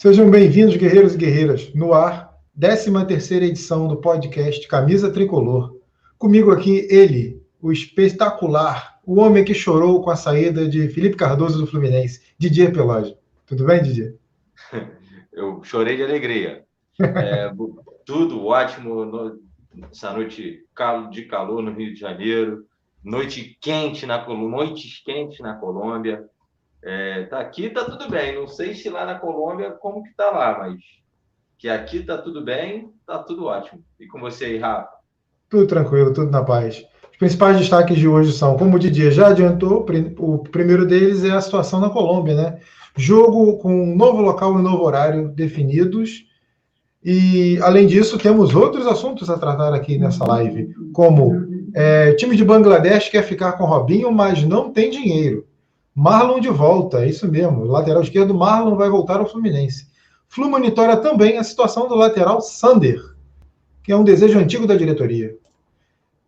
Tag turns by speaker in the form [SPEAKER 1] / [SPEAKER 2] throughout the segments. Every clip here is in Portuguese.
[SPEAKER 1] Sejam bem-vindos, guerreiros e guerreiras, no ar, 13 terceira edição do podcast Camisa Tricolor. Comigo aqui, ele, o espetacular, o homem que chorou com a saída de Felipe Cardoso do Fluminense, Didier Pelagio. Tudo bem, Didier?
[SPEAKER 2] Eu chorei de alegria. É, tudo ótimo, no, essa noite de calor no Rio de Janeiro, noite quente na noites quentes na Colômbia, é, tá aqui tá tudo bem. Não sei se lá na Colômbia como que tá lá, mas que aqui tá tudo bem, tá tudo ótimo. E com você aí, Rafa?
[SPEAKER 1] Tudo tranquilo, tudo na paz. Os principais destaques de hoje são, como o Didier já adiantou, o primeiro deles é a situação na Colômbia, né? Jogo com um novo local e novo horário definidos. E, além disso, temos outros assuntos a tratar aqui nessa live, como é, time de Bangladesh quer ficar com Robinho, mas não tem dinheiro. Marlon de volta, é isso mesmo. Lateral esquerdo, Marlon, vai voltar ao Fluminense. Flu monitora também a situação do lateral Sander, que é um desejo antigo da diretoria.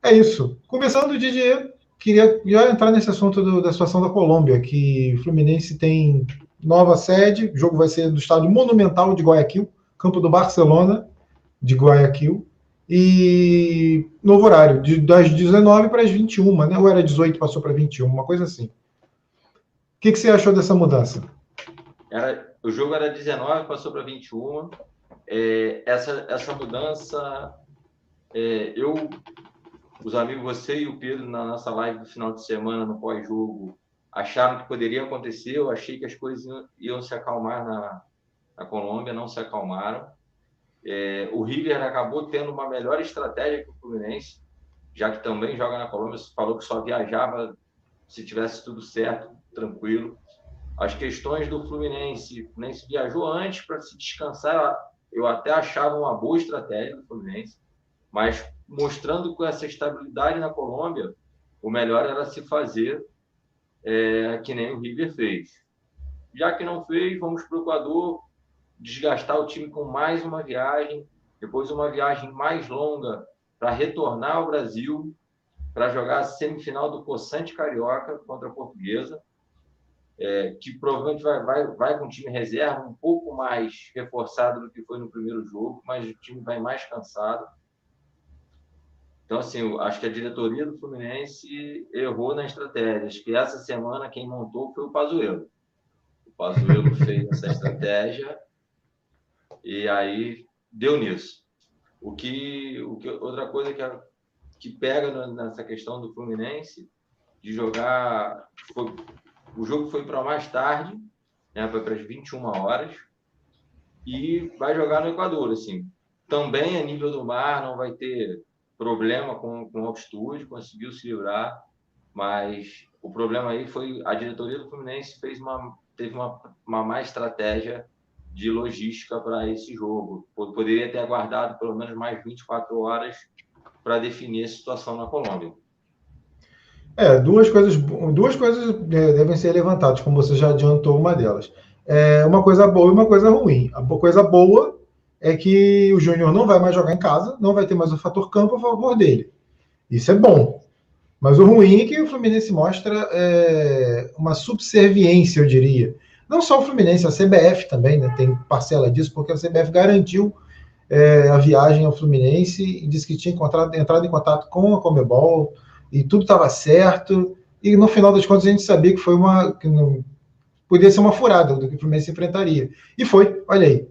[SPEAKER 1] É isso. Começando, Didier, queria já entrar nesse assunto do, da situação da Colômbia, que o Fluminense tem nova sede, o jogo vai ser do estádio Monumental de Guayaquil, campo do Barcelona de Guayaquil, e novo horário, de, das 19 para as 21, né? Ou era 18, passou para 21, uma coisa assim que, que você achou dessa mudança?
[SPEAKER 2] Era, o jogo era 19, passou para 21. É, essa, essa mudança, é, eu, os amigos, você e o Pedro, na nossa live do final de semana, no pós-jogo, acharam que poderia acontecer. Eu achei que as coisas iam, iam se acalmar na, na Colômbia, não se acalmaram. É, o River acabou tendo uma melhor estratégia que o Fluminense, já que também joga na Colômbia. Falou que só viajava se tivesse tudo certo tranquilo. As questões do Fluminense, o Fluminense viajou antes para se descansar, eu até achava uma boa estratégia do Fluminense, mas mostrando com essa estabilidade na Colômbia, o melhor era se fazer é, que nem o River fez. Já que não fez, vamos para o Equador, desgastar o time com mais uma viagem, depois uma viagem mais longa para retornar ao Brasil, para jogar a semifinal do Poçante Carioca contra a Portuguesa é, que provavelmente vai, vai, vai com o time reserva um pouco mais reforçado do que foi no primeiro jogo, mas o time vai mais cansado. Então, assim, acho que a diretoria do Fluminense errou na estratégia. Acho que essa semana quem montou foi o Pazuello. O Pazuello fez essa estratégia e aí deu nisso. O que, o que outra coisa que, que pega nessa questão do Fluminense de jogar o jogo foi para mais tarde, né, foi para as 21 horas, e vai jogar no Equador. Assim. Também a nível do mar, não vai ter problema com, com altitude, conseguiu se livrar, mas o problema aí foi a diretoria do Fluminense fez uma, teve uma, uma má estratégia de logística para esse jogo. Poderia ter aguardado pelo menos mais 24 horas para definir a situação na Colômbia.
[SPEAKER 1] É, duas coisas, duas coisas devem ser levantadas, como você já adiantou uma delas. É uma coisa boa e uma coisa ruim. A coisa boa é que o Júnior não vai mais jogar em casa, não vai ter mais o fator campo a favor dele. Isso é bom. Mas o ruim é que o Fluminense mostra é, uma subserviência, eu diria. Não só o Fluminense, a CBF também né, tem parcela disso, porque a CBF garantiu é, a viagem ao Fluminense e disse que tinha entrado em contato com a Comebol, e tudo estava certo. E no final das contas a gente sabia que foi uma. Que não, podia ser uma furada do que o Fluminense enfrentaria. E foi, olha aí.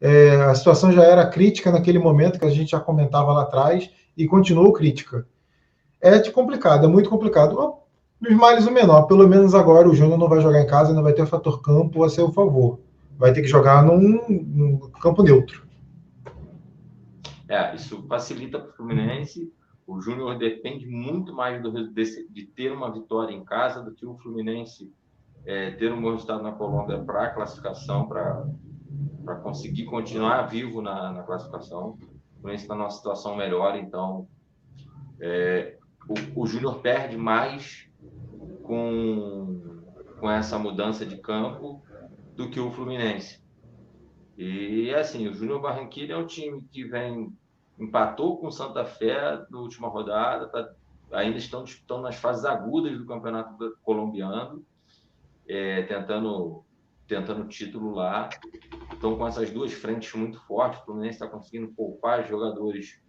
[SPEAKER 1] É, a situação já era crítica naquele momento que a gente já comentava lá atrás e continuou crítica. É complicado, é muito complicado. Dos males o menor, pelo menos agora o Júnior não vai jogar em casa, não vai ter o fator campo a seu favor. Vai ter que jogar num, num campo neutro.
[SPEAKER 2] É, isso facilita para o Fluminense o Júnior depende muito mais do, de, de, ter uma vitória em casa do que o Fluminense é, ter um bom resultado na Colômbia para a classificação, para conseguir continuar vivo na, na classificação. O Fluminense está numa situação melhor, então é, o, o Júnior perde mais com, com essa mudança de campo do que o Fluminense. E assim, o Júnior Barranquilla é um time que vem empatou com Santa Fé na última rodada, tá, ainda estão disputando nas fases agudas do campeonato colombiano, é, tentando tentando título lá. estão com essas duas frentes muito fortes. O Fluminense está conseguindo poupar jogadores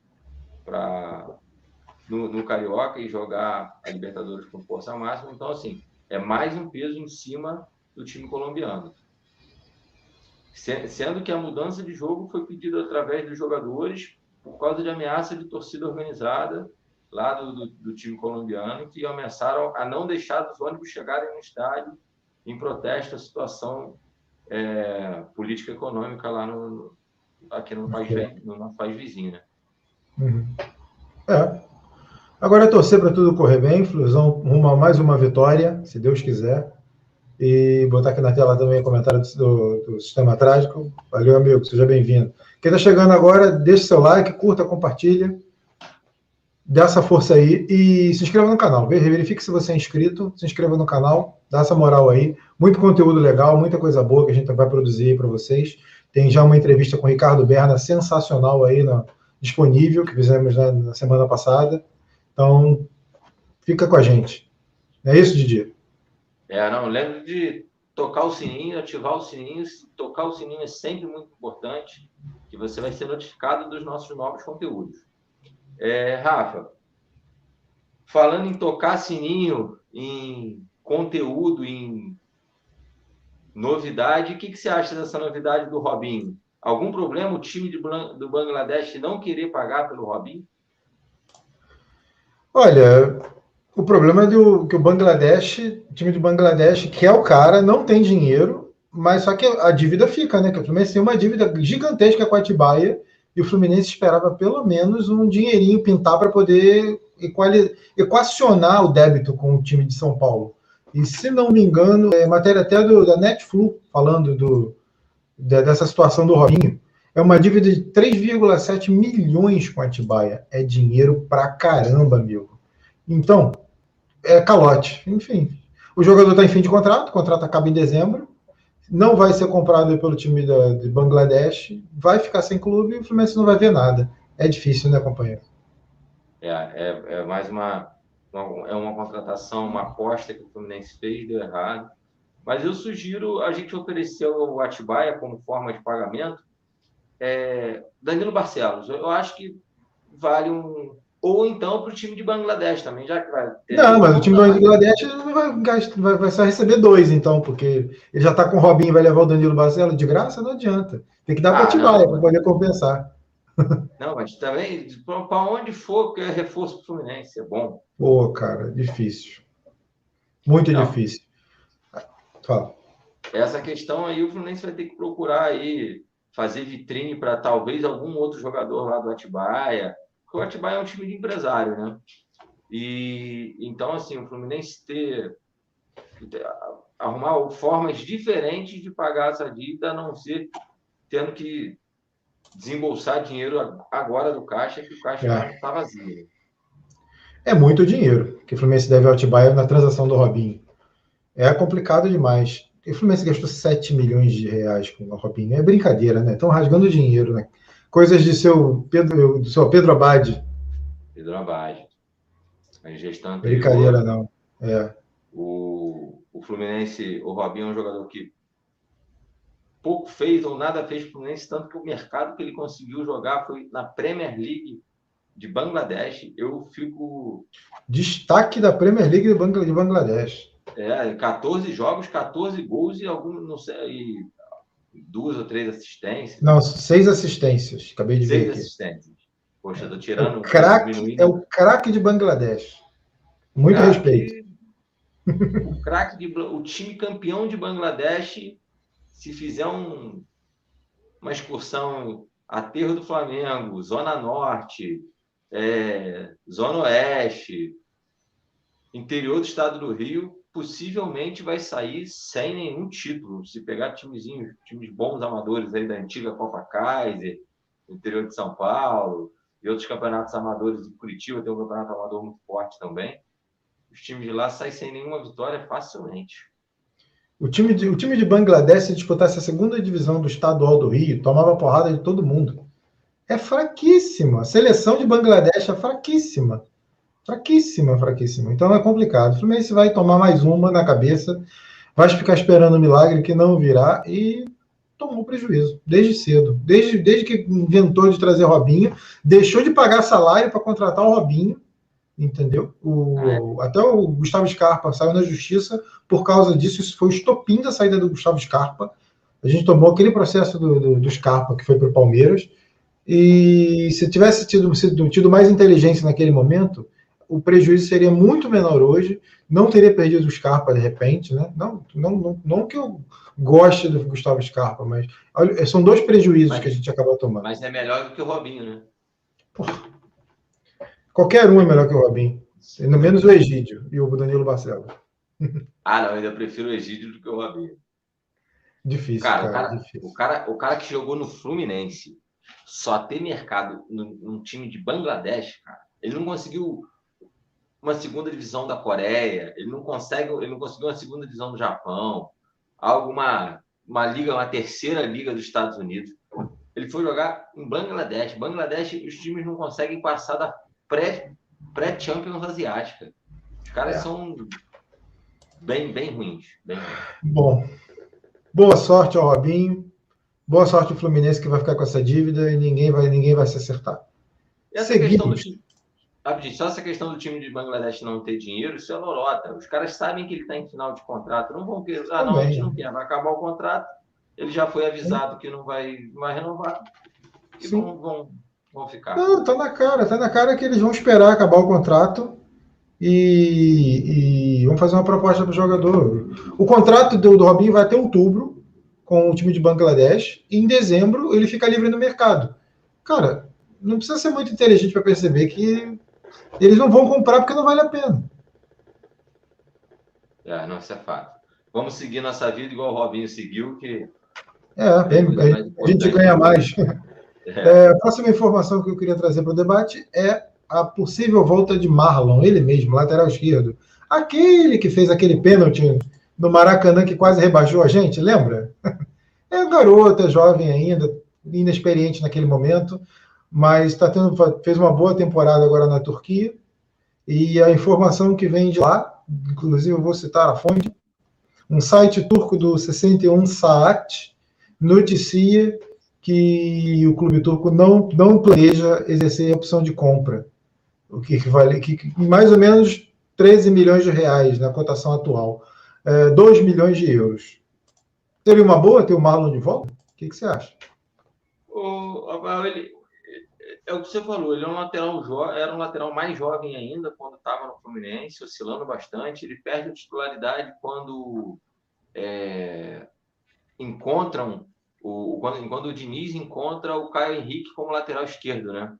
[SPEAKER 2] para no, no, Carioca e jogar a Libertadores com força máxima. Então, assim, é mais um peso em cima do time colombiano. Sendo que a mudança de jogo foi pedida através dos jogadores por causa de ameaça de torcida organizada lá do, do, do time colombiano, que ameaçaram a não deixar os ônibus chegarem no estádio em protesto à situação é, política econômica lá no, aqui no país, no nosso país vizinho. Né?
[SPEAKER 1] Uhum. É. Agora é torcer para tudo correr bem, Flusão rumo a mais uma vitória, se Deus quiser. E botar aqui na tela também o comentário do, do Sistema Trágico. Valeu, amigo, seja bem-vindo. Quem está chegando agora, deixe seu like, curta, compartilha. Dá essa força aí e se inscreva no canal. Verifique se você é inscrito, se inscreva no canal, dá essa moral aí. Muito conteúdo legal, muita coisa boa que a gente vai produzir para vocês. Tem já uma entrevista com o Ricardo Berna sensacional aí disponível, que fizemos né, na semana passada. Então, fica com a gente. É isso, Didi?
[SPEAKER 2] É, não, lembre de tocar o sininho, ativar o sininho. Tocar o sininho é sempre muito importante, que você vai ser notificado dos nossos novos conteúdos. É, Rafa, falando em tocar sininho, em conteúdo, em novidade, o que, que você acha dessa novidade do Robinho? Algum problema o time do Bangladesh não querer pagar pelo Robinho?
[SPEAKER 1] Olha, o problema é do, que o Bangladesh, o time do Bangladesh quer o cara, não tem dinheiro, mas só que a dívida fica, né? Que o Fluminense tem uma dívida gigantesca com a Atibaia e o Fluminense esperava pelo menos um dinheirinho pintar para poder equacionar o débito com o time de São Paulo. E se não me engano, é matéria até do, da Netflix falando do, dessa situação do Robinho. É uma dívida de 3,7 milhões com a Atibaia. É dinheiro pra caramba, amigo. Então, é calote. Enfim, o jogador está em fim de contrato, o contrato acaba em dezembro não vai ser comprado pelo time da, de Bangladesh, vai ficar sem clube e o Fluminense não vai ver nada. É difícil, né, companheiro?
[SPEAKER 2] É, é, é mais uma, uma, é uma contratação, uma aposta que o Fluminense fez, deu errado. Mas eu sugiro a gente oferecer o Atibaia como forma de pagamento é, Danilo Barcelos. Eu acho que vale um, ou então para o time de Bangladesh também, já que vai
[SPEAKER 1] ter. Não, mas o time do Bangladesh vai, vai, vai só receber dois, então, porque ele já está com o Robinho e vai levar o Danilo Barcelos de graça, não adianta. Tem que dar ah, para Atibaia para poder compensar.
[SPEAKER 2] Não, mas também, para onde for, que é reforço para o Fluminense, é bom.
[SPEAKER 1] Pô, cara, difícil. Muito não. difícil. Fala.
[SPEAKER 2] Essa questão aí, o Fluminense vai ter que procurar aí fazer vitrine para talvez algum outro jogador lá do Atibaia o Atibaia é um time de empresário, né? E então, assim, o Fluminense ter, arrumar formas diferentes de pagar essa dívida, a não ser tendo que desembolsar dinheiro agora do caixa, que o caixa é. está vazio.
[SPEAKER 1] É muito dinheiro que o Fluminense deve ao Atibaia na transação do Robinho. É complicado demais. o Fluminense gastou 7 milhões de reais com o Robinho. É brincadeira, né? Estão rasgando dinheiro, né? Coisas de seu Pedro, do seu Pedro Abade.
[SPEAKER 2] Pedro Abade. A gestão
[SPEAKER 1] anterior. Brincadeira, não. É.
[SPEAKER 2] O, o Fluminense, o Robinho é um jogador que pouco fez ou nada fez para o Fluminense, tanto que o mercado que ele conseguiu jogar foi na Premier League de Bangladesh. Eu fico.
[SPEAKER 1] Destaque da Premier League de Bangladesh.
[SPEAKER 2] É, 14 jogos, 14 gols e alguns, não sei, e duas ou três assistências.
[SPEAKER 1] Não, seis assistências. Acabei de seis ver. Seis assistências.
[SPEAKER 2] Poxa, tô tirando.
[SPEAKER 1] O craque é o craque de Bangladesh. Muito respeito.
[SPEAKER 2] O craque de o time campeão de Bangladesh, se fizer um, uma excursão aterro do Flamengo, Zona Norte, é, Zona Oeste, interior do estado do Rio, possivelmente vai sair sem nenhum título. Se pegar timezinhos, times bons amadores aí da antiga Copa Kaiser, interior de São Paulo, e outros campeonatos amadores de Curitiba, tem um campeonato amador muito forte também. Os times de lá saem sem nenhuma vitória facilmente.
[SPEAKER 1] O time de, o time de Bangladesh, se disputasse a segunda divisão do estadual do Rio, tomava porrada de todo mundo. É fraquíssima. A seleção de Bangladesh é fraquíssima. Fraquíssima, fraquíssima. Então é complicado. O Fluminense vai tomar mais uma na cabeça, vai ficar esperando o milagre que não virá e tomou prejuízo, desde cedo. Desde, desde que inventou de trazer Robinho, deixou de pagar salário para contratar o Robinho, entendeu? O, é. Até o Gustavo Scarpa saiu na justiça por causa disso. Isso foi o estopim da saída do Gustavo Scarpa. A gente tomou aquele processo do, do, do Scarpa que foi para o Palmeiras. E se tivesse tido, tido mais inteligência naquele momento, o prejuízo seria muito menor hoje. Não teria perdido o Scarpa de repente, né? Não, não, não, não que eu goste do Gustavo Scarpa, mas são dois prejuízos mas, que a gente acabou tomando.
[SPEAKER 2] Mas é melhor do que o Robinho, né? Porra.
[SPEAKER 1] Qualquer um é melhor que o Robinho. Ainda menos o Egídio e o Danilo Barcelos.
[SPEAKER 2] Ah, não, ainda prefiro o Egídio do que o Robinho.
[SPEAKER 1] Difícil,
[SPEAKER 2] cara, cara, o, cara difícil. O, cara, o cara que jogou no Fluminense só ter mercado num, num time de Bangladesh, cara, ele não conseguiu uma segunda divisão da Coreia, ele não consegue, ele não conseguiu uma segunda divisão do Japão, alguma uma liga, uma terceira liga dos Estados Unidos. Ele foi jogar em Bangladesh. Bangladesh, os times não conseguem passar da pré pré Champions asiática. Os caras é. são bem bem ruins, bem ruins.
[SPEAKER 1] Bom, boa sorte ao Robinho. Boa sorte ao Fluminense que vai ficar com essa dívida e ninguém vai ninguém vai se acertar.
[SPEAKER 2] Essa Seguimos. questão do Rapidinho, só essa questão do time de Bangladesh não ter dinheiro, isso é lorota. Os caras sabem que ele está em final de contrato, não vão querer. Ah, não, a gente não quer, vai acabar o contrato. Ele já foi avisado que não vai, não vai renovar. E vão, vão, vão ficar.
[SPEAKER 1] Não, tá na cara, tá na cara que eles vão esperar acabar o contrato e, e vão fazer uma proposta para o jogador. O contrato do, do Robinho vai até outubro com o time de Bangladesh, e em dezembro ele fica livre no mercado. Cara, não precisa ser muito inteligente para perceber que eles não vão comprar porque não vale a pena.
[SPEAKER 2] É, não, isso é fato. Vamos seguir nossa vida igual o Robinho seguiu, que.
[SPEAKER 1] É, a, a gente ganha mais. É. É, a próxima informação que eu queria trazer para o debate é a possível volta de Marlon, ele mesmo, lateral esquerdo. Aquele que fez aquele pênalti no Maracanã que quase rebaixou a gente, lembra? É um garoto, é jovem ainda, inexperiente naquele momento, mas tá tendo, fez uma boa temporada agora na Turquia. E a informação que vem de lá, inclusive eu vou citar a fonte, um site turco do 61 Saat noticia que o clube turco não, não planeja exercer a opção de compra, o que vale que, mais ou menos 13 milhões de reais na cotação atual, é, 2 milhões de euros. Seria uma boa ter o Marlon de volta? O que, que você acha?
[SPEAKER 2] O, ele, é o que você falou, ele é um lateral era um lateral mais jovem ainda quando estava no Fluminense, oscilando bastante. Ele perde a titularidade quando é... encontram o quando, quando o Diniz encontra o Caio Henrique como lateral esquerdo, né?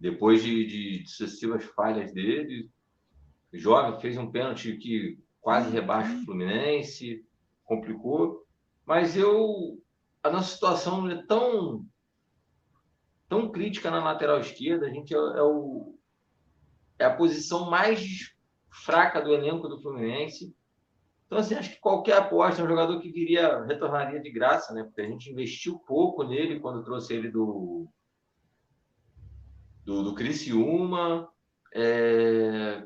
[SPEAKER 2] Depois de, de sucessivas falhas dele, jovem fez um pênalti que quase rebaixa o Fluminense, complicou. Mas eu a nossa situação é tão tão crítica na lateral esquerda. A gente é, é, o, é a posição mais fraca do elenco do Fluminense. Então, assim, acho que qualquer aposta, é um jogador que queria retornaria de graça, né? Porque a gente investiu pouco nele quando trouxe ele do, do, do Criciúma. É,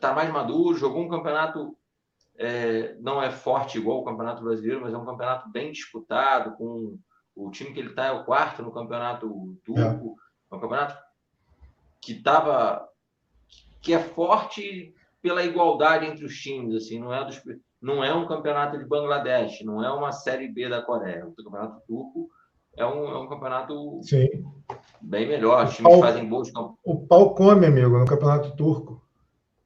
[SPEAKER 2] tá mais maduro, jogou um campeonato é, não é forte igual o Campeonato Brasileiro, mas é um campeonato bem disputado, com o time que ele está é o quarto no campeonato turco, é, é um campeonato que estava que é forte pela igualdade entre os times, assim, não é dos, não é um campeonato de Bangladesh, não é uma série B da Coreia, o campeonato turco é um, é um campeonato
[SPEAKER 1] Sim.
[SPEAKER 2] bem melhor, os times pau, fazem boas
[SPEAKER 1] O pau come, amigo, no campeonato turco.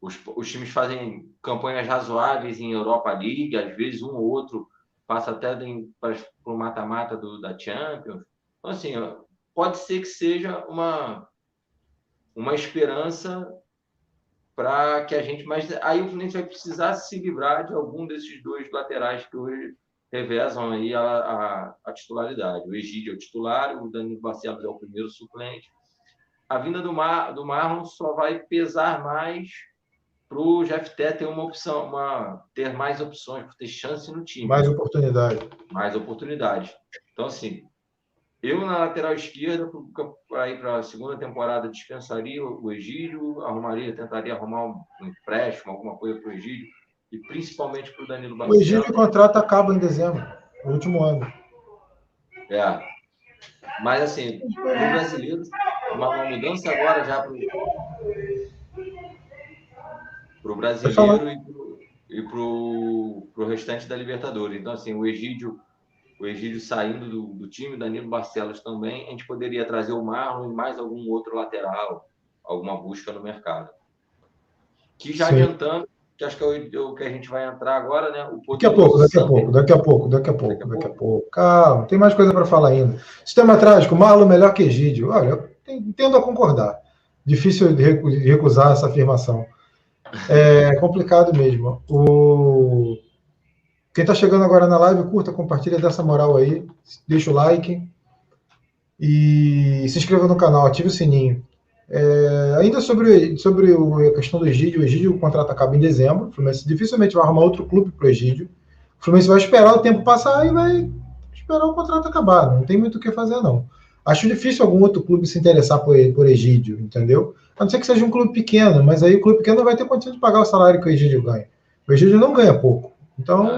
[SPEAKER 2] Os, os times fazem campanhas razoáveis em Europa League, às vezes um ou outro passa até para o mata-mata da Champions. Então, assim, pode ser que seja uma, uma esperança para que a gente. Mas aí o Fluminense vai precisar se livrar de algum desses dois laterais que hoje revezam aí a, a, a titularidade. O Egídio é o titular, o Danilo Barcelos é o primeiro suplente. A vinda do, Mar, do Marlon só vai pesar mais para o GFT ter uma opção, uma, ter mais opções, ter chance no time.
[SPEAKER 1] Mais oportunidade.
[SPEAKER 2] Mais oportunidade. Então, assim, eu na lateral esquerda, para a segunda temporada, dispensaria o Egídio, arrumaria, tentaria arrumar um, empréstimo, alguma coisa para o Egídio, e principalmente para o Danilo
[SPEAKER 1] Barcelos. O Egídio, o contrato acaba em dezembro. no último ano.
[SPEAKER 2] É. Mas assim, o brasileiro, uma, uma mudança agora já para o brasileiro e para o restante da Libertadores. Então, assim, o Egídio, o Egídio saindo do, do time, Danilo Barcelos também, a gente poderia trazer o Marlon e mais algum outro lateral, alguma busca no mercado. Que já Sim. adiantando, que acho que é o, que a gente vai entrar agora, né?
[SPEAKER 1] Daqui a pouco, daqui a pouco, daqui a pouco, daqui a pouco, daqui a pouco. Calma, tem mais coisa para falar ainda. Sistema trágico, Marlon melhor que Egídio. Olha, eu tendo a concordar. Difícil recusar essa afirmação. É complicado mesmo. O... Quem está chegando agora na live, curta, compartilha dessa moral aí, deixa o like e se inscreva no canal, ative o sininho. É, ainda sobre, sobre a questão do Egídio, o Egídio, contrato acaba em dezembro, o Fluminense dificilmente vai arrumar outro clube para o Egídio. O Fluminense vai esperar o tempo passar e vai esperar o contrato acabar, não tem muito o que fazer não. Acho difícil algum outro clube se interessar por, por Egídio, entendeu? A não ser que seja um clube pequeno, mas aí o clube pequeno não vai ter condição de pagar o salário que o Egídio ganha. O Egídio não ganha pouco. Então,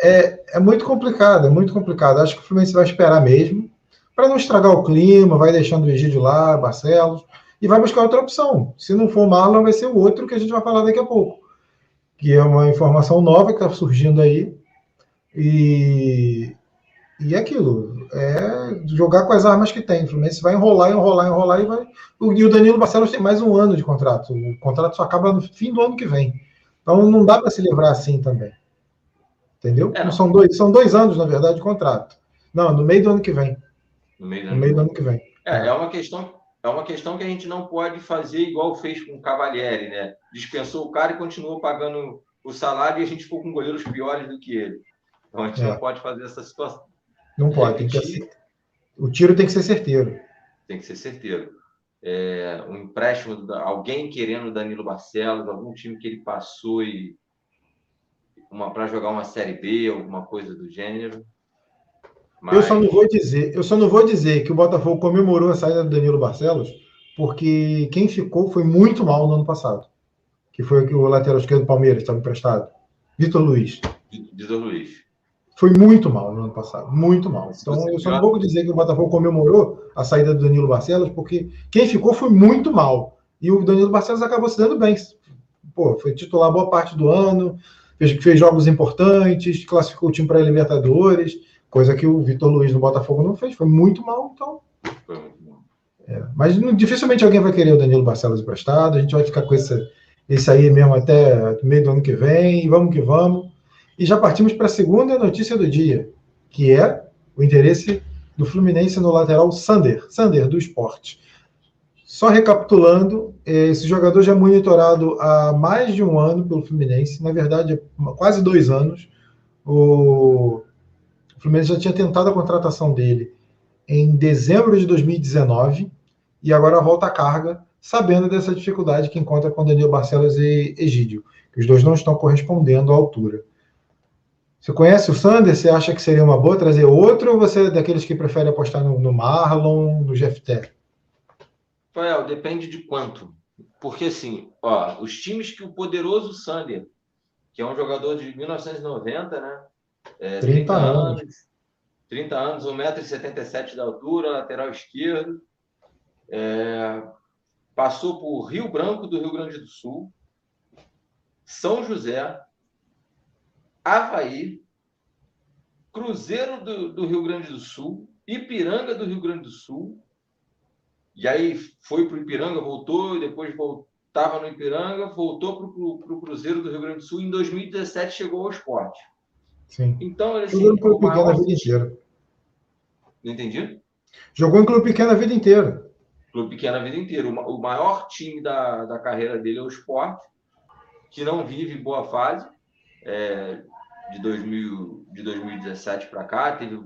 [SPEAKER 1] é, é muito complicado, é muito complicado. Acho que o Fluminense vai esperar mesmo, para não estragar o clima, vai deixando o Egídio lá, Barcelos, e vai buscar outra opção. Se não for o Marlon, vai ser o outro que a gente vai falar daqui a pouco. Que é uma informação nova que está surgindo aí. E, e é aquilo, é jogar com as armas que tem. O Fluminense vai enrolar, enrolar, enrolar e vai. E o Danilo Barcelos tem mais um ano de contrato. O contrato só acaba no fim do ano que vem. Então não dá para se livrar assim também. Entendeu? É, são, dois, são dois anos, na verdade, de contrato. Não, no meio do ano que vem.
[SPEAKER 2] No meio do, no meio do ano que vem. É, é uma questão. É uma questão que a gente não pode fazer igual fez com o Cavalieri, né? Dispensou o cara e continuou pagando o salário e a gente ficou com goleiros piores do que ele. Então a gente é. não pode fazer essa situação.
[SPEAKER 1] Não pode, tem que ser, o tiro tem que ser certeiro.
[SPEAKER 2] Tem que ser certeiro. É, um empréstimo, alguém querendo Danilo Barcelos, algum time que ele passou e uma para jogar uma série B, alguma coisa do gênero.
[SPEAKER 1] Mas... Eu só não vou dizer, eu só não vou dizer que o Botafogo comemorou a saída do Danilo Barcelos, porque quem ficou foi muito mal no ano passado, que foi o lateral esquerdo do Palmeiras, estava emprestado, Vitor Luiz.
[SPEAKER 2] Vitor Luiz
[SPEAKER 1] foi muito mal no ano passado, muito mal. Então, eu só não vou dizer que o Botafogo comemorou a saída do Danilo Barcelos, porque quem ficou foi muito mal. E o Danilo Barcelos acabou se dando bem. Pô, foi titular boa parte do ano, fez, fez jogos importantes, classificou o time para a Libertadores, coisa que o Vitor Luiz no Botafogo não fez. Foi muito mal, então. É, mas dificilmente alguém vai querer o Danilo Barcelos emprestado. A gente vai ficar com esse, esse aí mesmo até meio do ano que vem. E vamos que vamos. E já partimos para a segunda notícia do dia, que é o interesse do Fluminense no lateral Sander, Sander do esporte. Só recapitulando, esse jogador já é monitorado há mais de um ano pelo Fluminense, na verdade, quase dois anos. O Fluminense já tinha tentado a contratação dele em dezembro de 2019 e agora volta à carga, sabendo dessa dificuldade que encontra com Daniel Barcelos e Egídio, que os dois não estão correspondendo à altura. Você conhece o Sander? Você acha que seria uma boa trazer outro ou você é daqueles que prefere apostar no, no Marlon, no GFT?
[SPEAKER 2] Rafael, depende de quanto. Porque, assim, ó, os times que o poderoso Sander, que é um jogador de 1990, né? É, 30, 30 anos. anos. 30 anos, 1,77m de altura, lateral esquerdo. É, passou por Rio Branco do Rio Grande do Sul, São José, Havaí, Cruzeiro do, do, Rio Grande do Sul, Ipiranga do Rio Grande do Sul, e aí foi para o Ipiranga, voltou, depois voltava no Ipiranga, voltou para o Cruzeiro do Rio Grande do Sul, e em 2017 chegou ao esporte.
[SPEAKER 1] Sim.
[SPEAKER 2] Então, ele
[SPEAKER 1] assim, Jogou em clube pequeno a vida inteira.
[SPEAKER 2] Não entendi?
[SPEAKER 1] Jogou em clube pequeno a vida inteira.
[SPEAKER 2] Clube pequeno a vida inteira. O maior time da, da carreira dele é o esporte, que não vive boa fase. É, de, 2000, de 2017 para cá, teve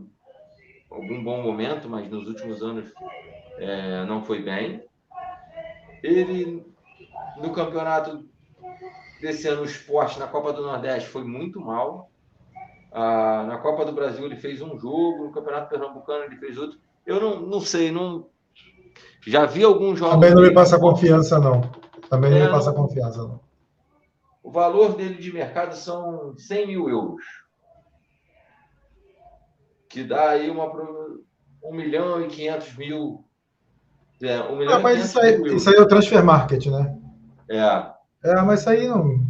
[SPEAKER 2] algum bom momento, mas nos últimos anos é, não foi bem. Ele, no campeonato desse ano, o esporte na Copa do Nordeste foi muito mal. Ah, na Copa do Brasil ele fez um jogo, no Campeonato Pernambucano ele fez outro. Eu não, não sei, não. Já vi alguns jogos.
[SPEAKER 1] Também não me passa confiança, não. Também não é, me passa confiança, não.
[SPEAKER 2] O valor dele de mercado são 100 mil euros. que dá aí uma 1 milhão e 500 mil.
[SPEAKER 1] É, 1 milhão ah, mas isso aí, isso aí é o transfer market, né?
[SPEAKER 2] É.
[SPEAKER 1] É, mas isso aí não.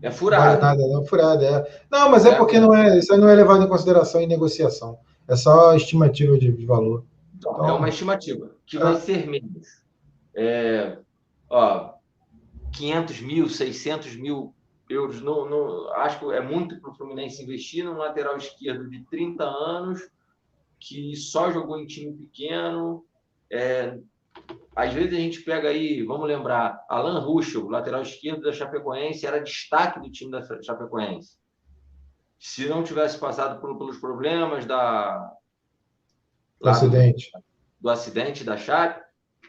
[SPEAKER 2] É furado.
[SPEAKER 1] Não nada, não, furado, é. Não, mas é, é porque não é, isso aí não é levado em consideração em negociação. É só estimativa de, de valor.
[SPEAKER 2] Então, é uma estimativa, que é. vai ser menos. É, ó, 500 mil, 600 mil euros, não, não, acho que é muito para o Fluminense investir num lateral esquerdo de 30 anos, que só jogou em time pequeno. É, às vezes a gente pega aí, vamos lembrar, Alan Ruschel, lateral esquerdo da Chapecoense, era destaque do time da Chapecoense. Se não tivesse passado por, pelos problemas da,
[SPEAKER 1] do acidente.
[SPEAKER 2] Do, do, acidente da Chape,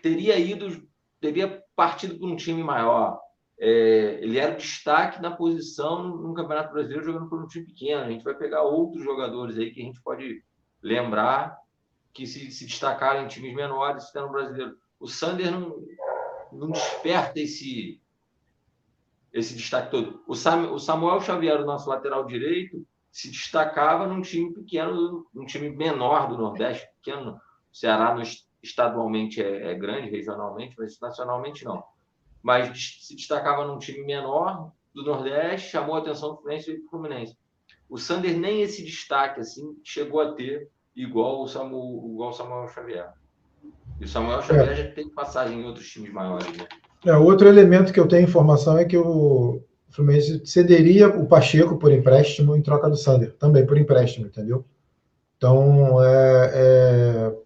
[SPEAKER 2] teria ido, teria partido por um time maior. É, ele era o destaque na posição no Campeonato Brasileiro jogando por um time pequeno. A gente vai pegar outros jogadores aí que a gente pode lembrar que se, se destacaram em times menores no brasileiro. O Sander não, não desperta esse, esse destaque todo. O, Sam, o Samuel Xavier, o nosso lateral direito, se destacava num time pequeno, num time menor do Nordeste, pequeno. Ceará no, estadualmente é, é grande, regionalmente, mas nacionalmente não. Mas se destacava num time menor do Nordeste, chamou a atenção do Fluminense e do Fluminense. O Sander nem esse destaque assim chegou a ter igual o Samuel, igual o Samuel Xavier. E o Samuel Xavier é. já tem passagem em outros times maiores. Né?
[SPEAKER 1] É, outro elemento que eu tenho informação é que o Fluminense cederia o Pacheco por empréstimo em troca do Sander, também por empréstimo, entendeu? Então, é, é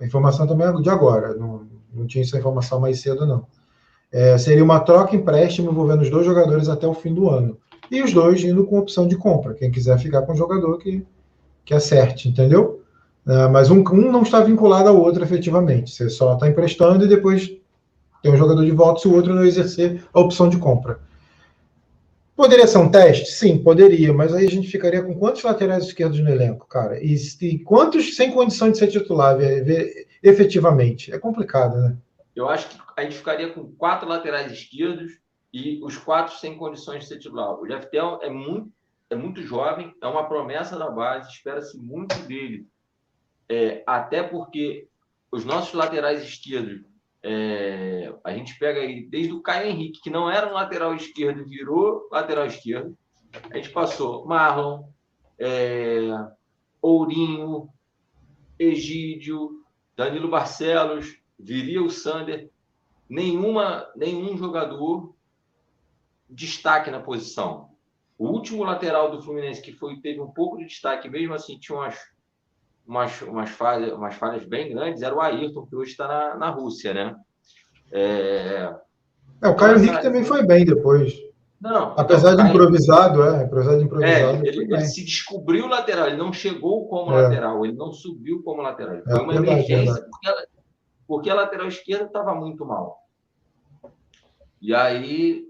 [SPEAKER 1] a informação também é de agora, não, não tinha essa informação mais cedo, não. É, seria uma troca empréstimo envolvendo os dois jogadores até o fim do ano. E os dois indo com opção de compra. Quem quiser ficar com o jogador que, que acerte, entendeu? É, mas um, um não está vinculado ao outro efetivamente. Você só está emprestando e depois tem um jogador de volta se o outro não exercer a opção de compra. Poderia ser um teste? Sim, poderia, mas aí a gente ficaria com quantos laterais esquerdos no elenco, cara? E, e quantos sem condição de ser titular efetivamente? É complicado, né?
[SPEAKER 2] Eu acho que a gente ficaria com quatro laterais esquerdos e os quatro sem condições de ser titular. O Jeftel é muito, é muito jovem, é uma promessa da base, espera-se muito dele. É, até porque os nossos laterais esquerdos é, a gente pega aí desde o Caio Henrique, que não era um lateral esquerdo, virou lateral esquerdo. A gente passou Marlon, é, Ourinho, Egídio, Danilo Barcelos, viria o Sander. Nenhuma, nenhum jogador destaque na posição. O último lateral do Fluminense que foi teve um pouco de destaque, mesmo assim tinha umas umas, umas, falhas, umas falhas bem grandes, era o Ayrton, que hoje está na, na Rússia, né?
[SPEAKER 1] É, é o Caio Henrique essa... também foi bem depois.
[SPEAKER 2] Não,
[SPEAKER 1] apesar então, de improvisado, é, apesar de improvisado.
[SPEAKER 2] É, ele, ele, se descobriu lateral, ele não chegou como é. lateral, ele não subiu como lateral. É, foi uma verdade, emergência, verdade. Porque, ela, porque a lateral esquerda estava muito mal. E aí,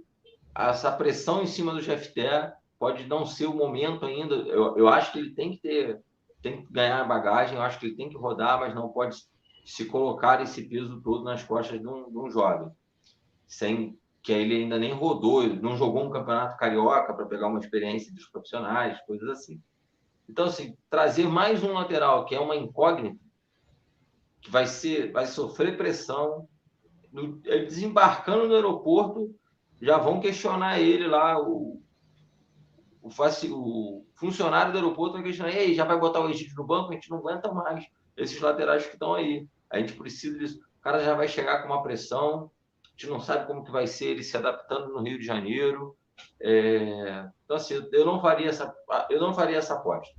[SPEAKER 2] essa pressão em cima do Jefté pode não ser o momento ainda. Eu, eu acho que ele tem que ter tem que ganhar bagagem, eu acho que ele tem que rodar, mas não pode se colocar esse peso todo nas costas de um, de um jovem, sem que ele ainda nem rodou, não jogou um campeonato carioca para pegar uma experiência dos profissionais, coisas assim. Então, assim, trazer mais um lateral que é uma incógnita, que vai ser, vai sofrer pressão, no, desembarcando no aeroporto, já vão questionar ele lá, o, o, o funcionário do aeroporto vai questionar, ei, já vai botar o Egito no banco? A gente não aguenta mais esses laterais que estão aí. A gente precisa disso. O cara já vai chegar com uma pressão, a gente não sabe como que vai ser ele se adaptando no Rio de Janeiro. É... Então, assim, eu não faria essa, eu não faria essa aposta.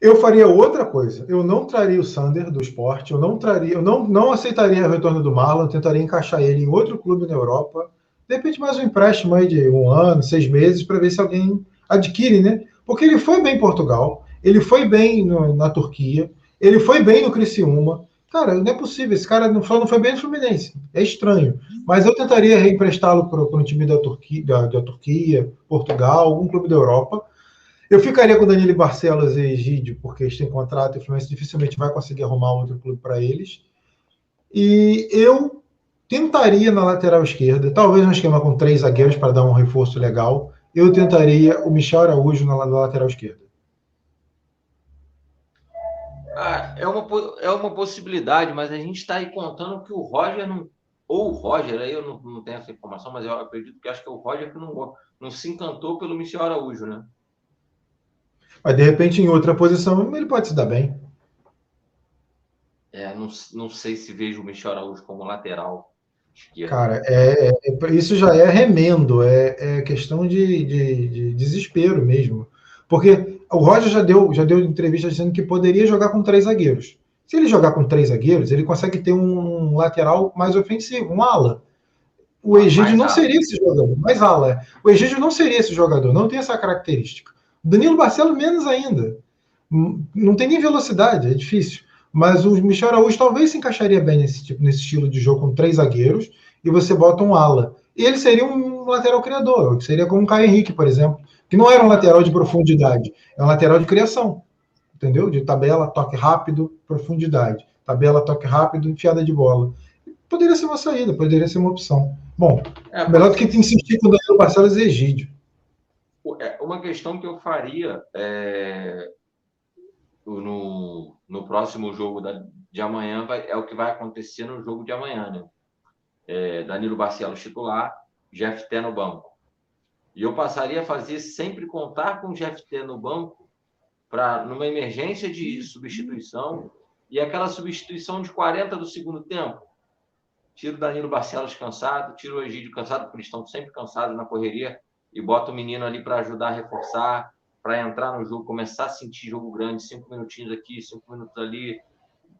[SPEAKER 1] Eu faria outra coisa. Eu não traria o Sander do esporte, eu não traria, eu não, não aceitaria o retorno do Marlon, tentaria encaixar ele em outro clube na Europa. De repente, mais um empréstimo aí de um ano, seis meses, para ver se alguém adquire, né? Porque ele foi bem em Portugal, ele foi bem no, na Turquia, ele foi bem no Criciúma. Cara, não é possível. Esse cara não, só não foi bem no Fluminense. É estranho. Mas eu tentaria reemprestá-lo para o time da Turquia, da, da, Turquia, Portugal, algum clube da Europa. Eu ficaria com Danilo Barcelos e Egídio, porque eles têm contrato e o Fluminense dificilmente vai conseguir arrumar outro clube para eles. E eu tentaria na lateral esquerda, talvez um esquema com três zagueiros para dar um reforço legal. Eu tentaria o Michel Araújo na, lateral esquerda.
[SPEAKER 2] É, é, uma, é uma possibilidade, mas a gente está aí contando que o Roger não. Ou o Roger, aí eu não, não tenho essa informação, mas eu acredito que acho que é o Roger que não, não se encantou pelo Michel Araújo, né?
[SPEAKER 1] Mas de repente, em outra posição, ele pode se dar bem.
[SPEAKER 2] É, não, não sei se vejo o Michel Araújo como lateral.
[SPEAKER 1] Cara, é, é, isso já é remendo, é, é questão de, de, de, desespero mesmo. Porque o Roger já deu, já deu entrevista dizendo que poderia jogar com três zagueiros. Se ele jogar com três zagueiros, ele consegue ter um lateral mais ofensivo, um ala. O Egídio não ala. seria esse jogador, mais ala. É. O Egídio não seria esse jogador, não tem essa característica. O Danilo Barcelo, menos ainda. Não tem nem velocidade, é difícil. Mas o Michel Araújo talvez se encaixaria bem nesse tipo, nesse estilo de jogo com três zagueiros e você bota um ala. E ele seria um lateral criador, que seria como o Caio Henrique, por exemplo, que não era um lateral de profundidade, é um lateral de criação. Entendeu? De tabela, toque rápido, profundidade. Tabela, toque rápido, enfiada de bola. Poderia ser uma saída, poderia ser uma opção. Bom, é, melhor do que insistir com o Danilo Barcelos e Egídio.
[SPEAKER 2] É, uma questão que eu faria é, no, no próximo jogo da, de amanhã vai, é o que vai acontecer no jogo de amanhã, né? É, Danilo Barcelos titular, Jeff T no banco. E eu passaria a fazer sempre contar com o Jeff T no banco para numa emergência de substituição e aquela substituição de 40 do segundo tempo. Tira o Danilo Barcelos cansado, tira o Egídio cansado, porque eles estão sempre cansados na correria, e bota o menino ali para ajudar a reforçar, para entrar no jogo, começar a sentir jogo grande, cinco minutinhos aqui, cinco minutos ali,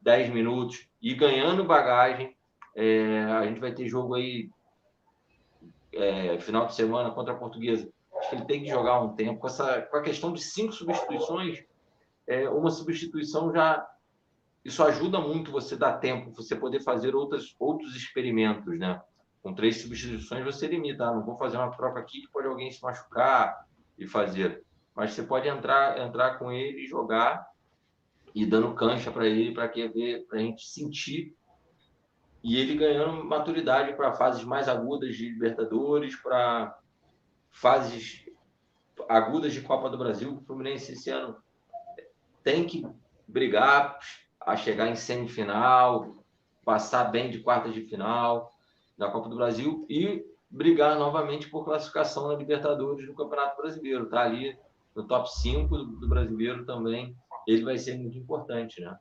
[SPEAKER 2] dez minutos, e ganhando bagagem. É, a gente vai ter jogo aí é, final de semana contra a Portuguesa. Acho que ele tem que jogar um tempo. Com, essa, com a questão de cinco substituições, é, uma substituição já. Isso ajuda muito você dar tempo, você poder fazer outras, outros experimentos, né? Com três substituições você limita. Ah, não vou fazer uma troca aqui que pode alguém se machucar e fazer mas você pode entrar, entrar com ele e jogar e dando cancha para ele para que ver, para a gente sentir e ele ganhando maturidade para fases mais agudas de Libertadores, para fases agudas de Copa do Brasil. O Fluminense esse ano tem que brigar a chegar em semifinal, passar bem de quartas de final da Copa do Brasil e brigar novamente por classificação na Libertadores do Campeonato Brasileiro. Tá ali no top 5 do, brasileiro também, ele vai ser muito importante, né?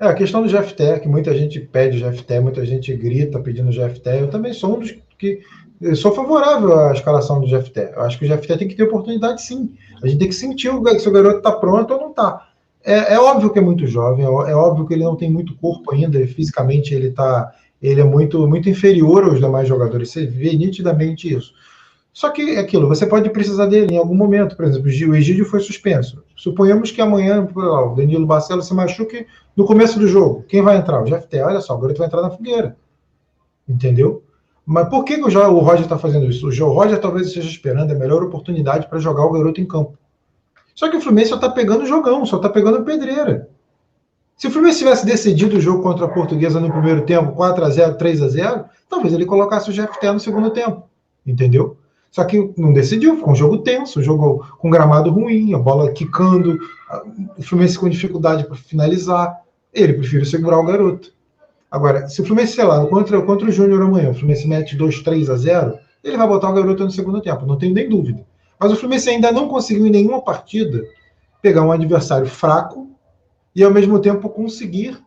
[SPEAKER 1] É, a questão do GFT, que muita gente pede GFT, muita gente grita pedindo GFT, eu também sou um dos que eu sou favorável à escalação do GFT. Eu acho que o GFT tem que ter oportunidade sim. A gente tem que sentir se o garoto está pronto ou não está. É, é, óbvio que é muito jovem, é, é óbvio que ele não tem muito corpo ainda, fisicamente ele tá, ele é muito, muito inferior aos demais jogadores. Você vê nitidamente isso. Só que é aquilo, você pode precisar dele em algum momento. Por exemplo, o Egídio foi suspenso. Suponhamos que amanhã o Danilo Barcelos se machuque no começo do jogo. Quem vai entrar? O GFT. Olha só, o garoto vai entrar na fogueira. Entendeu? Mas por que, o Roger está fazendo isso? O Roger talvez esteja esperando a melhor oportunidade para jogar o garoto em campo. Só que o Fluminense só está pegando jogão, só está pegando pedreira. Se o Fluminense tivesse decidido o jogo contra a Portuguesa no primeiro tempo, 4 a 0 3 a 0 talvez ele colocasse o GFT no segundo tempo. Entendeu? Só que não decidiu, ficou um jogo tenso, um jogo com gramado ruim, a bola quicando, o Fluminense com dificuldade para finalizar. Ele prefere segurar o garoto. Agora, se o Fluminense, sei lá, contra, contra o Júnior amanhã, o Fluminense mete 2, 3 a 0, ele vai botar o garoto no segundo tempo, não tenho nem dúvida. Mas o Fluminense ainda não conseguiu em nenhuma partida pegar um adversário fraco e ao mesmo tempo conseguir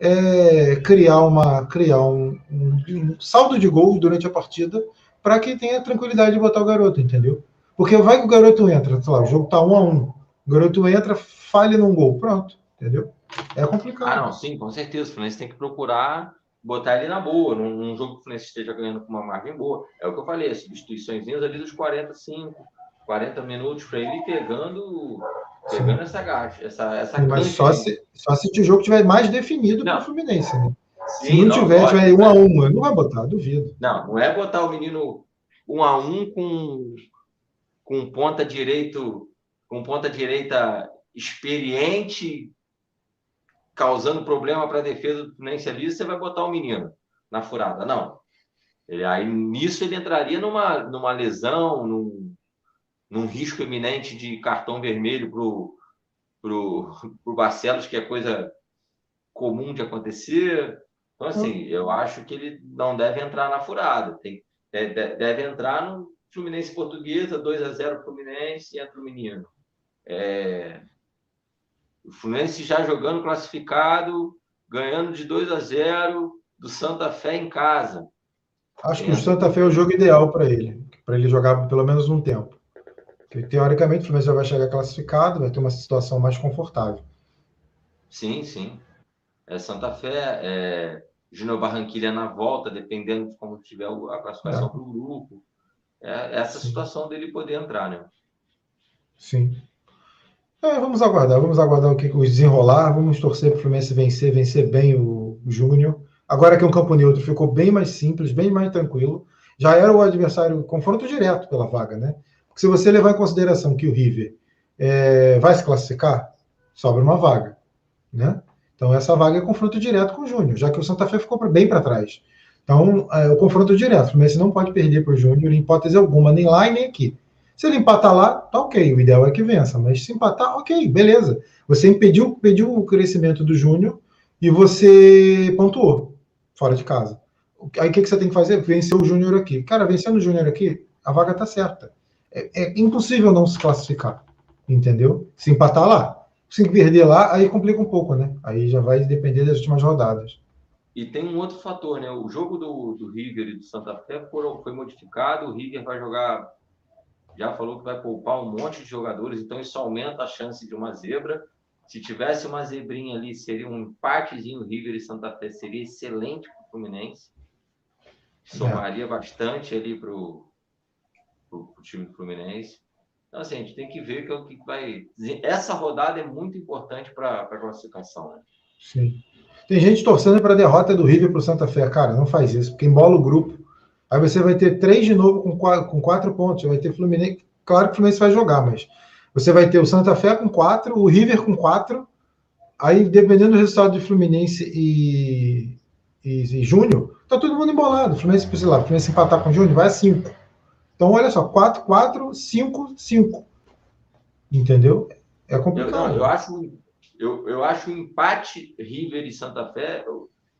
[SPEAKER 1] é, criar, uma, criar um, um, um saldo de gols durante a partida para que tenha tranquilidade de botar o garoto, entendeu? Porque vai que o garoto entra, sei lá, o jogo tá um a um, o garoto entra, falha num gol, pronto, entendeu? É complicado. Ah,
[SPEAKER 2] não, sim, com certeza. O Fluminense tem que procurar botar ele na boa, num, num jogo que o Fluminense esteja ganhando com uma margem boa. É o que eu falei, substituições ali dos 45, 40 minutos para ele pegando pegando essa gacha, essa, essa
[SPEAKER 1] Mas só se, só se o jogo tiver mais definido para o Fluminense, né? Se Sim, não, tiver, tiver um a um, não vai botar, duvido.
[SPEAKER 2] Não, não é botar o menino um a um com, com ponta direito, com ponta direita experiente, causando problema para a defesa do Fluminense ali, você vai botar o menino na furada. Não. Ele, aí nisso ele entraria numa, numa lesão, num, num risco iminente de cartão vermelho para o o Barcelos, que é coisa comum de acontecer. Então, assim, eu acho que ele não deve entrar na furada. Tem, é, deve entrar no Fluminense Portuguesa, 2 a 0 Fluminense e entra o menino. É, o Fluminense já jogando classificado, ganhando de 2 a 0 do Santa Fé em casa.
[SPEAKER 1] Acho que o Santa Fé é o jogo ideal para ele, para ele jogar pelo menos um tempo. Porque, teoricamente, o Fluminense já vai chegar classificado, vai ter uma situação mais confortável.
[SPEAKER 2] Sim, sim. É Santa Fé, é Júnior Barranquilha na volta, dependendo de como tiver a classificação é. para o grupo. É essa sim. situação dele poder entrar, né?
[SPEAKER 1] Sim. É, vamos aguardar, vamos aguardar o que o desenrolar, vamos torcer para o Fluminense vencer, vencer bem o, o Júnior. Agora que é um campo neutro, ficou bem mais simples, bem mais tranquilo. Já era o adversário confronto direto pela vaga, né? Porque se você levar em consideração que o River é, vai se classificar, sobra uma vaga, né? Então essa vaga é confronto direto com o Júnior, já que o Santa Fé ficou bem para trás. Então é, o confronto direto, o Fluminense não pode perder para o Júnior em hipótese alguma, nem lá e nem aqui. Se ele empatar lá, tá ok, o ideal é que vença, mas se empatar, ok, beleza. Você impediu, impediu o crescimento do Júnior e você pontuou fora de casa. Aí o que, que você tem que fazer? Vencer o Júnior aqui. Cara, vencendo o Júnior aqui, a vaga tá certa. É, é, impossível não se classificar, entendeu? Se empatar lá. Se perder lá, aí complica um pouco, né? Aí já vai depender das últimas rodadas.
[SPEAKER 2] E tem um outro fator, né? O jogo do, do River e do Santa Fé foi, foi modificado. O River vai jogar, já falou que vai poupar um monte de jogadores, então isso aumenta a chance de uma zebra. Se tivesse uma zebrinha ali, seria um empatezinho River e Santa Fé, seria excelente para o Fluminense. Somaria é. bastante ali para o time do Fluminense. Então, assim, a gente tem que ver que é o que vai. Essa rodada é muito importante para a classificação. Né?
[SPEAKER 1] Sim. Tem gente torcendo para a derrota do River para o Santa Fé. Cara, não faz isso, porque embola o grupo. Aí você vai ter três de novo com quatro, com quatro pontos. Vai ter Fluminense. Claro que o Fluminense vai jogar, mas você vai ter o Santa Fé com quatro, o River com quatro. Aí, dependendo do resultado de Fluminense e, e, e Júnior, tá todo mundo embolado. Fluminense, sei lá, Fluminense empatar com o Júnior, vai a cinco. Então, olha só, 4, 4, 5, 5. Entendeu? É complicado.
[SPEAKER 2] Eu, eu acho eu, eu acho o empate River e Santa Fé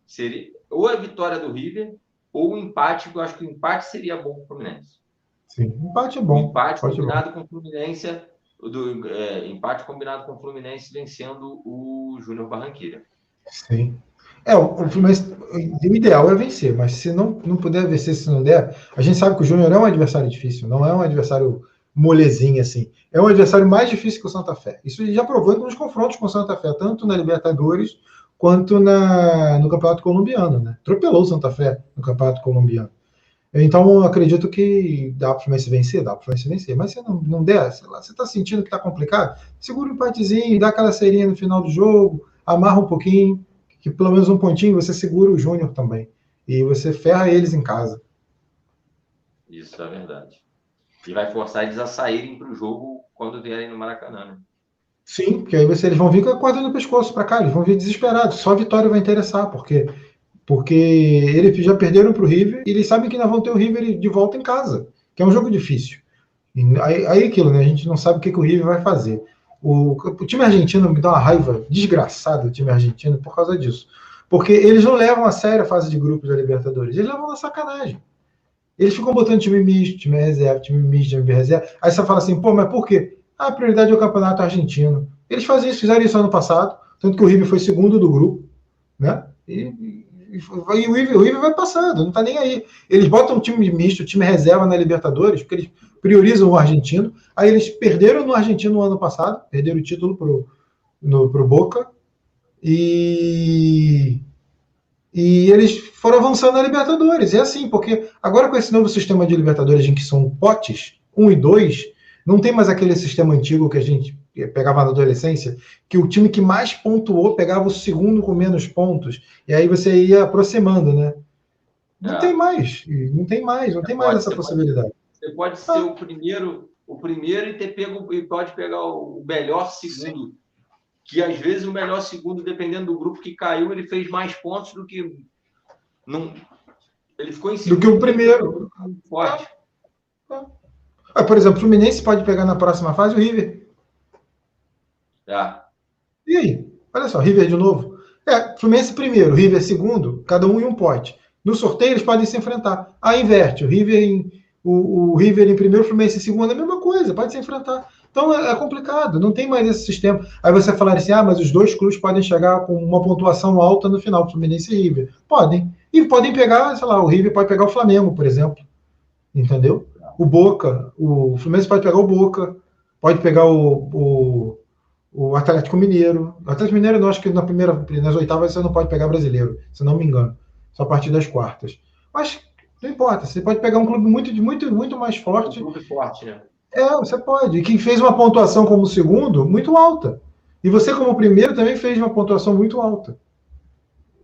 [SPEAKER 2] seria ou a vitória do River ou o empate, eu acho que o empate seria bom para o Fluminense.
[SPEAKER 1] Sim, empate é bom.
[SPEAKER 2] O empate empate combinado é com o Fluminense do é, empate combinado com o Fluminense vencendo o Júnior Barranquilla.
[SPEAKER 1] Sim. É, o, o Fluminense, o ideal é vencer, mas se não, não puder vencer, se não der, a gente sabe que o Júnior é um adversário difícil, não é um adversário molezinho assim. É um adversário mais difícil que o Santa Fé. Isso já provou nos confrontos com o Santa Fé, tanto na Libertadores quanto na, no Campeonato Colombiano, né? Atropelou o Santa Fé no Campeonato Colombiano. Então, acredito que dá para o Fluminense vencer, dá para o Fluminense vencer. Mas se não, não der, sei lá, você está sentindo que está complicado, segura um empatezinho, dá aquela serinha no final do jogo, amarra um pouquinho, que pelo menos um pontinho você segura o Júnior também. E você ferra eles em casa.
[SPEAKER 2] Isso é verdade. E vai forçar eles a saírem para o jogo quando vierem no Maracanã, né?
[SPEAKER 1] Sim, porque aí você, eles vão vir com a corda no pescoço para cá, eles vão vir desesperados. Só a vitória vai interessar, porque porque eles já perderam para o River e eles sabem que ainda vão ter o River de volta em casa, que é um jogo difícil. Aí, aí aquilo, né? A gente não sabe o que, que o River vai fazer. O, o, time argentino me dá uma raiva desgraçada, o time argentino, por causa disso. Porque eles não levam a sério a fase de grupos da Libertadores, eles levam na sacanagem. Eles ficam botando time misto, time reserva, time misto, time reserva. Aí você fala assim, pô, mas por quê? Ah, a prioridade é o campeonato argentino. Eles fazem isso, fizeram isso ano passado, tanto que o River foi segundo do grupo, né? E, e, e o, River, o River vai passando, não tá nem aí. Eles botam um time misto, time reserva na Libertadores, porque eles priorizam o argentino. Aí eles perderam no argentino no ano passado, perderam o título pro, no, pro Boca. E e eles foram avançando na Libertadores. É assim, porque agora com esse novo sistema de Libertadores em que são potes, um e dois, não tem mais aquele sistema antigo que a gente pegava na adolescência, que o time que mais pontuou pegava o segundo com menos pontos, e aí você ia aproximando, né? Não é. tem mais, não tem mais, não você tem mais essa possibilidade.
[SPEAKER 2] Pode, você pode ser o primeiro, o primeiro e ter pego e pode pegar o melhor segundo. Sim que às vezes o melhor segundo, dependendo do grupo que caiu, ele fez mais pontos do que. Não, ele ficou em
[SPEAKER 1] segundo. Do que o primeiro.
[SPEAKER 2] Forte.
[SPEAKER 1] Ah, por exemplo, o Fluminense pode pegar na próxima fase o River.
[SPEAKER 2] É.
[SPEAKER 1] E aí? Olha só, River de novo. É, Fluminense primeiro, River segundo, cada um em um pote. No sorteio eles podem se enfrentar. Aí inverte, o River em, o, o River em primeiro, o Fluminense em segundo, é a mesma coisa, pode se enfrentar. Então é, é, complicado, não tem mais esse sistema. Aí você falar assim, ah, mas os dois clubes podem chegar com uma pontuação alta no final, Fluminense e River. Podem. E podem pegar, sei lá, o River pode pegar o Flamengo, por exemplo. Entendeu? O Boca, o Fluminense pode pegar o Boca, pode pegar o, o, o Atlético Mineiro. O Atlético Mineiro, eu acho que na primeira, nas oitavas você não pode pegar brasileiro, se não me engano. Só a partir das quartas. Mas não importa, você pode pegar um clube muito, muito, muito mais forte. Um clube forte, né? É, você pode. E que fez uma pontuação como segundo muito alta. E você, como primeiro, também fez uma pontuação muito alta.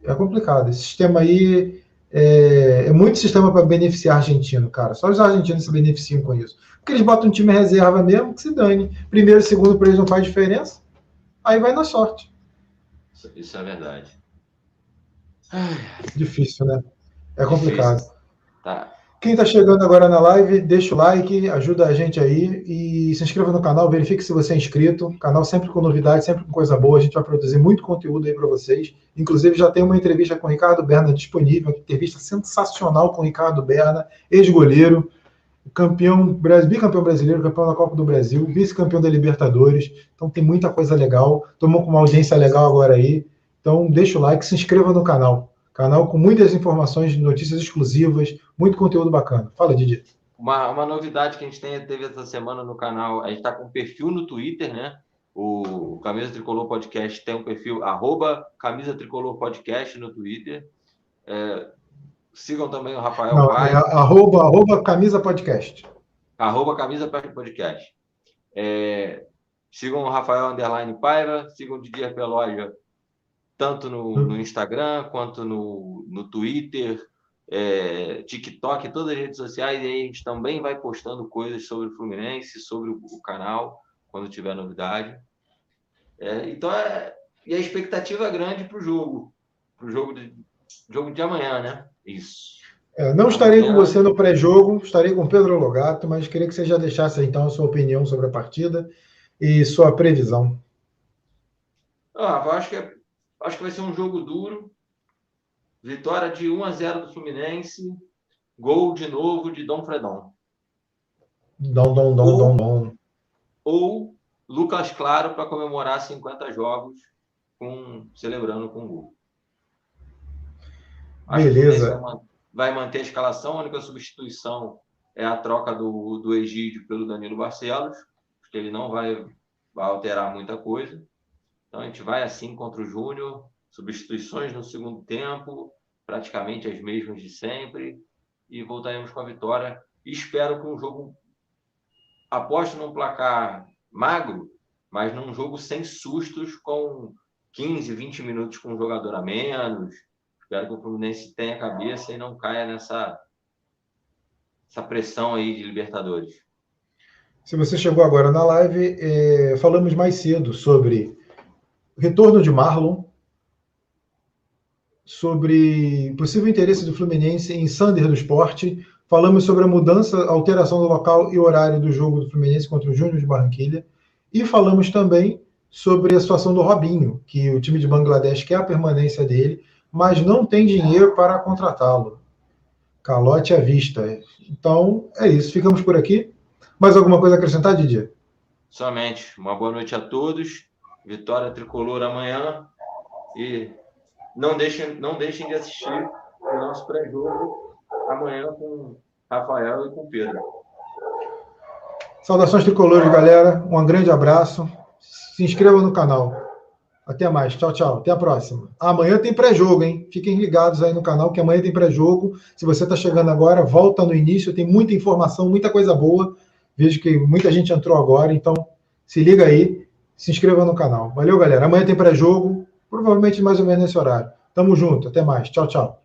[SPEAKER 1] É complicado. Esse sistema aí é, é muito sistema para beneficiar argentino, cara. Só os argentinos se beneficiam com isso. Porque eles botam um time reserva mesmo, que se dane. Primeiro e segundo para eles não faz diferença. Aí vai na sorte.
[SPEAKER 2] Isso é verdade.
[SPEAKER 1] Difícil, né? É complicado. Difícil. Tá. Quem está chegando agora na live, deixa o like, ajuda a gente aí e se inscreva no canal, verifique se você é inscrito. Canal sempre com novidades, sempre com coisa boa. A gente vai produzir muito conteúdo aí para vocês. Inclusive, já tem uma entrevista com o Ricardo Berna disponível, uma entrevista sensacional com o Ricardo Berna, ex-goleiro, campeão, bicampeão brasileiro, campeão da Copa do Brasil, vice-campeão da Libertadores. Então tem muita coisa legal. Tomou com uma audiência legal agora aí. Então deixa o like, se inscreva no canal. Canal com muitas informações, notícias exclusivas, muito conteúdo bacana. Fala, Didi.
[SPEAKER 2] Uma, uma novidade que a gente tem, teve essa semana no canal, a gente está com um perfil no Twitter, né? O Camisa Tricolor Podcast tem um perfil, arroba Camisa Tricolor Podcast no Twitter. É, sigam também o Rafael Não,
[SPEAKER 1] É, arroba, arroba Camisa Podcast.
[SPEAKER 2] Arroba Camisa Podcast. É, sigam o Rafael Underline Paiva, sigam o Didier Peloja tanto no, no Instagram quanto no, no Twitter, é, TikTok, todas as redes sociais, e aí a gente também vai postando coisas sobre o Fluminense, sobre o, o canal, quando tiver novidade. É, então, é, e a expectativa é grande para o jogo, para o jogo de, jogo de amanhã, né? Isso.
[SPEAKER 1] É, não estarei amanhã... com você no pré-jogo, estarei com Pedro Logato, mas queria que você já deixasse então a sua opinião sobre a partida e sua previsão.
[SPEAKER 2] Ah, eu acho que é Acho que vai ser um jogo duro. Vitória de 1 a 0 do Fluminense. Gol de novo de Dom Fredon.
[SPEAKER 1] Dom, dom, dom, ou, dom, dom.
[SPEAKER 2] Ou Lucas Claro para comemorar 50 jogos com, celebrando com gol.
[SPEAKER 1] Acho Beleza.
[SPEAKER 2] Vai manter a escalação. A única substituição é a troca do, do Egídio pelo Danilo Barcelos, porque ele não vai, vai alterar muita coisa. Então a gente vai assim contra o Júnior, substituições no segundo tempo, praticamente as mesmas de sempre, e voltaremos com a vitória. Espero que um jogo aposto num placar magro, mas num jogo sem sustos, com 15, 20 minutos com um jogador a menos. Espero que o Fluminense tenha cabeça e não caia nessa essa pressão aí de Libertadores.
[SPEAKER 1] Se você chegou agora na live, é, falamos mais cedo sobre retorno de Marlon, sobre possível interesse do Fluminense em Sander do esporte. Falamos sobre a mudança, alteração do local e horário do jogo do Fluminense contra o Júnior de Barranquilha. E falamos também sobre a situação do Robinho, que o time de Bangladesh quer a permanência dele, mas não tem dinheiro para contratá-lo. Calote à vista. Então, é isso. Ficamos por aqui. Mais alguma coisa a acrescentar, Didier?
[SPEAKER 2] Somente. Uma boa noite a todos Vitória Tricolor amanhã. E não deixem, não deixem de assistir o nosso pré-jogo amanhã com Rafael e com Pedro.
[SPEAKER 1] Saudações tricolores, galera. Um grande abraço. Se inscreva no canal. Até mais. Tchau, tchau. Até a próxima. Amanhã tem pré-jogo, hein? Fiquem ligados aí no canal que amanhã tem pré-jogo. Se você está chegando agora, volta no início. Tem muita informação, muita coisa boa. Vejo que muita gente entrou agora, então se liga aí se inscreva no canal. Valeu, galera. Amanhã tem pré-jogo, provavelmente mais ou menos nesse horário. Tamo junto, até mais. Tchau, tchau.